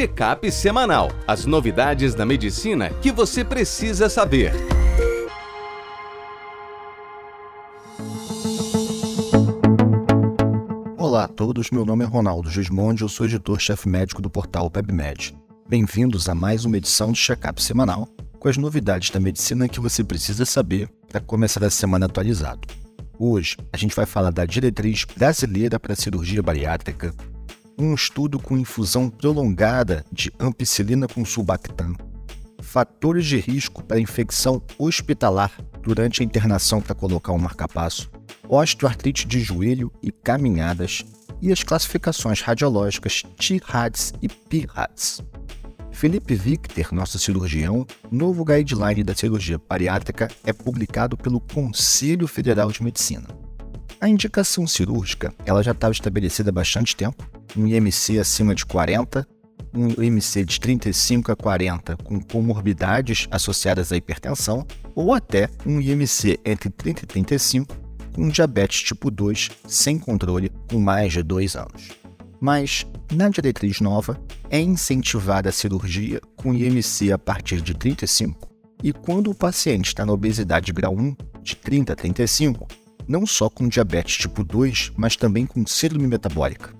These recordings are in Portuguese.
Check-up semanal. As novidades da medicina que você precisa saber. Olá a todos, meu nome é Ronaldo Gismondi, eu sou editor-chefe médico do portal PebMed. Bem-vindos a mais uma edição do Check-up semanal, com as novidades da medicina que você precisa saber para começar a semana atualizado. Hoje a gente vai falar da diretriz brasileira para cirurgia bariátrica, um estudo com infusão prolongada de ampicilina com sulbactam, fatores de risco para infecção hospitalar durante a internação para colocar um marcapasso, osteoartrite de joelho e caminhadas e as classificações radiológicas TIRADS e PIRADS. Felipe Victor, nosso cirurgião, novo guideline da cirurgia bariátrica é publicado pelo Conselho Federal de Medicina. A indicação cirúrgica ela já estava estabelecida há bastante tempo, um IMC acima de 40, um IMC de 35 a 40 com comorbidades associadas à hipertensão, ou até um IMC entre 30 e 35 com diabetes tipo 2 sem controle com mais de 2 anos. Mas, na diretriz nova, é incentivada a cirurgia com IMC a partir de 35 e quando o paciente está na obesidade grau 1, de 30 a 35, não só com diabetes tipo 2, mas também com síndrome metabólica.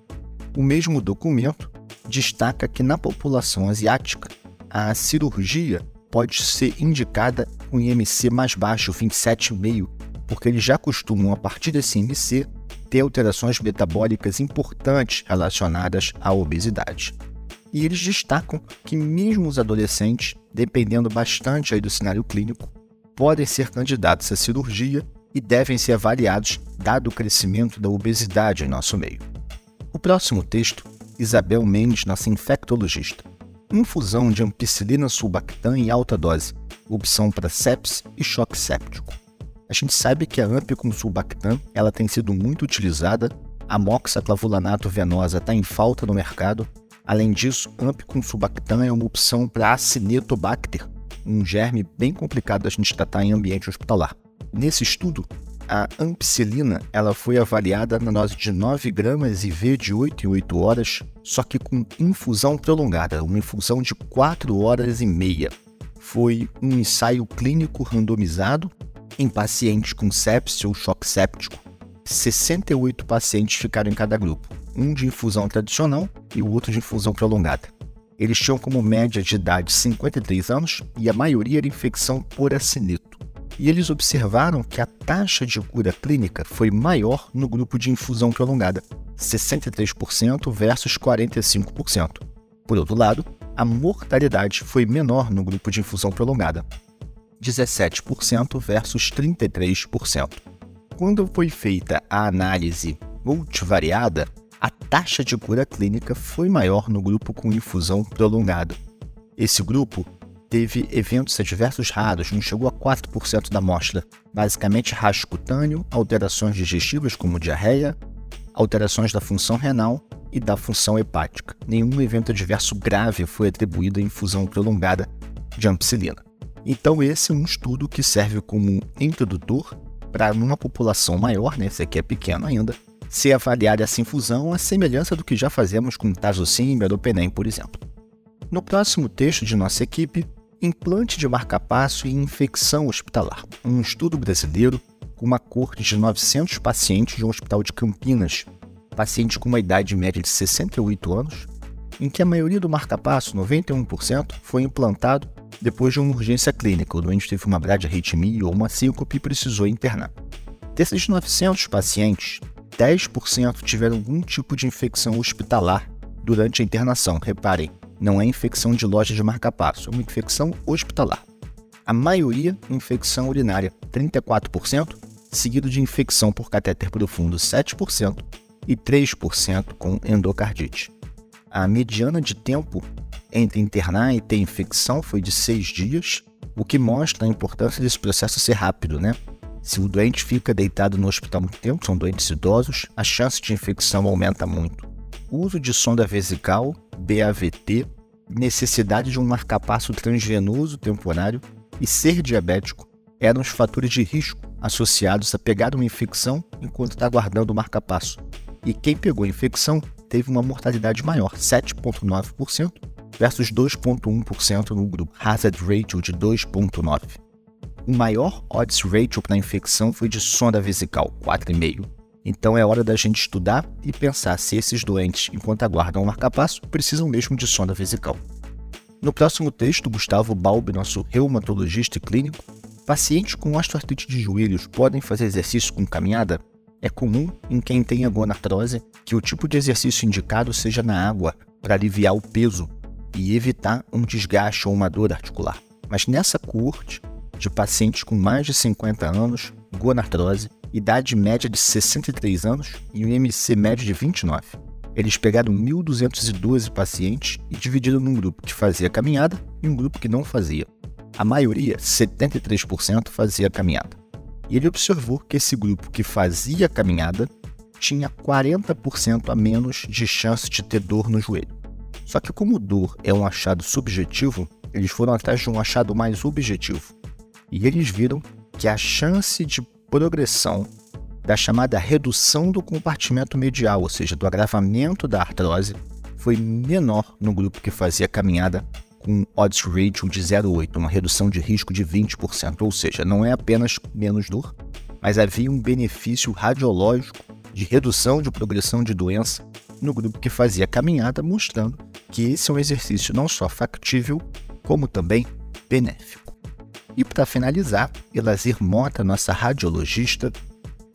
O mesmo documento destaca que na população asiática, a cirurgia pode ser indicada com IMC mais baixo, 27,5, porque eles já costumam, a partir desse IMC, ter alterações metabólicas importantes relacionadas à obesidade. E eles destacam que mesmo os adolescentes, dependendo bastante aí do cenário clínico, podem ser candidatos à cirurgia e devem ser avaliados dado o crescimento da obesidade em nosso meio. O próximo texto, Isabel Mendes, nossa infectologista. Infusão de ampicilina sulbactam em alta dose, opção para sepsis e choque séptico. A gente sabe que a AMP com sulbactam ela tem sido muito utilizada, a moxaclavulanato venosa está em falta no mercado. Além disso, AMP com sulbactam é uma opção para acinetobacter, um germe bem complicado da gente tratar em ambiente hospitalar. Nesse estudo, a ampicilina ela foi avaliada na dose de 9 gramas IV de 8 em 8 horas, só que com infusão prolongada, uma infusão de 4 horas e meia. Foi um ensaio clínico randomizado em pacientes com sepsis ou choque séptico, 68 pacientes ficaram em cada grupo, um de infusão tradicional e o outro de infusão prolongada. Eles tinham como média de idade 53 anos e a maioria era infecção por acinito. E eles observaram que a taxa de cura clínica foi maior no grupo de infusão prolongada, 63% versus 45%. Por outro lado, a mortalidade foi menor no grupo de infusão prolongada, 17% versus 33%. Quando foi feita a análise multivariada, a taxa de cura clínica foi maior no grupo com infusão prolongada. Esse grupo teve eventos adversos raros, não chegou a 4% da amostra, basicamente rasgo cutâneo, alterações digestivas como diarreia, alterações da função renal e da função hepática. Nenhum evento adverso grave foi atribuído à infusão prolongada de ampicilina. Então, esse é um estudo que serve como introdutor para, numa população maior, né, esse aqui é pequeno ainda, ser avaliada essa infusão à semelhança do que já fazemos com Tazocin e Meropenem, por exemplo. No próximo texto de nossa equipe, implante de marcapasso e infecção hospitalar, um estudo brasileiro com uma corte de 900 pacientes de um hospital de Campinas, pacientes com uma idade média de 68 anos, em que a maioria do marcapasso, 91%, foi implantado depois de uma urgência clínica, o doente teve uma bradiarritmia ou uma síncope e precisou internar. Desses 900 pacientes, 10% tiveram algum tipo de infecção hospitalar durante a internação. Reparem, não é infecção de loja de marca-passo, é uma infecção hospitalar. A maioria, infecção urinária, 34%, seguido de infecção por catéter profundo, 7%, e 3% com endocardite. A mediana de tempo entre internar e ter infecção foi de seis dias, o que mostra a importância desse processo ser rápido, né? Se o doente fica deitado no hospital muito tempo, são doentes idosos, a chance de infecção aumenta muito. O uso de sonda vesical, BAVT, necessidade de um marcapasso transvenoso temporário e ser diabético eram os fatores de risco associados a pegar uma infecção enquanto está aguardando o marcapasso. E quem pegou a infecção teve uma mortalidade maior, 7,9%, versus 2,1% no grupo Hazard Ratio de 2,9%. O maior odds ratio para infecção foi de sonda vesical, 4,5%. Então é hora da gente estudar e pensar se esses doentes, enquanto aguardam o marcapasso, precisam mesmo de sonda vesical. No próximo texto, Gustavo Balbi, nosso reumatologista e clínico, pacientes com osteoartrite de joelhos podem fazer exercício com caminhada? É comum em quem tem gonartrose que o tipo de exercício indicado seja na água para aliviar o peso e evitar um desgaste ou uma dor articular. Mas nessa coorte de pacientes com mais de 50 anos, gonartrose, idade média de 63 anos e um IMC médio de 29. Eles pegaram 1.212 pacientes e dividiram num grupo que fazia caminhada e um grupo que não fazia. A maioria, 73%, fazia caminhada. E ele observou que esse grupo que fazia caminhada tinha 40% a menos de chance de ter dor no joelho. Só que, como dor é um achado subjetivo, eles foram atrás de um achado mais objetivo. E eles viram que a chance de progressão da chamada redução do compartimento medial, ou seja, do agravamento da artrose, foi menor no grupo que fazia caminhada com odds ratio de 0,8, uma redução de risco de 20%, ou seja, não é apenas menos dor, mas havia um benefício radiológico de redução de progressão de doença no grupo que fazia caminhada, mostrando que esse é um exercício não só factível, como também benéfico. E para finalizar, Elazir Mota, nossa radiologista,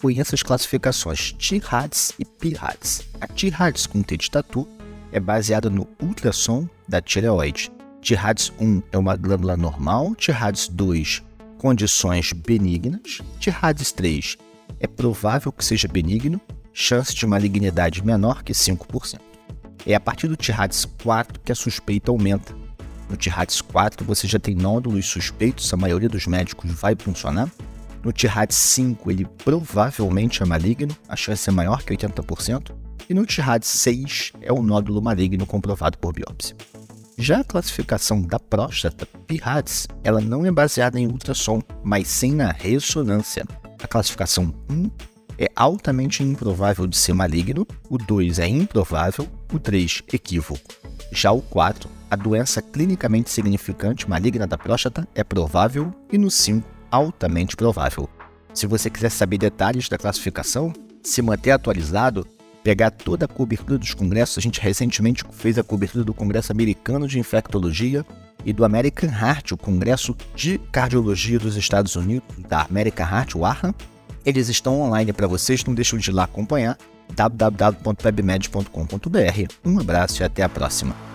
conhece as classificações T-RADS e P-RADS. A T-RADS com T de tatu é baseada no ultrassom da tireoide. T-RADS 1 é uma glândula normal, T-RADS 2 condições benignas, T-RADS 3 é provável que seja benigno, chance de malignidade menor que 5%. É a partir do T-RADS 4 que a suspeita aumenta. No T-RADS 4 você já tem nódulos suspeitos, a maioria dos médicos vai funcionar, no TIRAD 5, ele provavelmente é maligno, a chance é maior que 80%. E no TIRAD 6 é um nódulo maligno comprovado por biópsia. Já a classificação da próstata, PIRADS, ela não é baseada em ultrassom, mas sim na ressonância. A classificação 1 é altamente improvável de ser maligno, o 2 é improvável, o 3 equívoco. Já o 4, a doença clinicamente significante maligna da próstata é provável e no 5 altamente provável. Se você quiser saber detalhes da classificação, se manter atualizado, pegar toda a cobertura dos congressos, a gente recentemente fez a cobertura do Congresso Americano de Infectologia e do American Heart, o Congresso de Cardiologia dos Estados Unidos, da American Heart, o AHA. Eles estão online para vocês, não deixem de ir lá acompanhar www.webmed.com.br. Um abraço e até a próxima.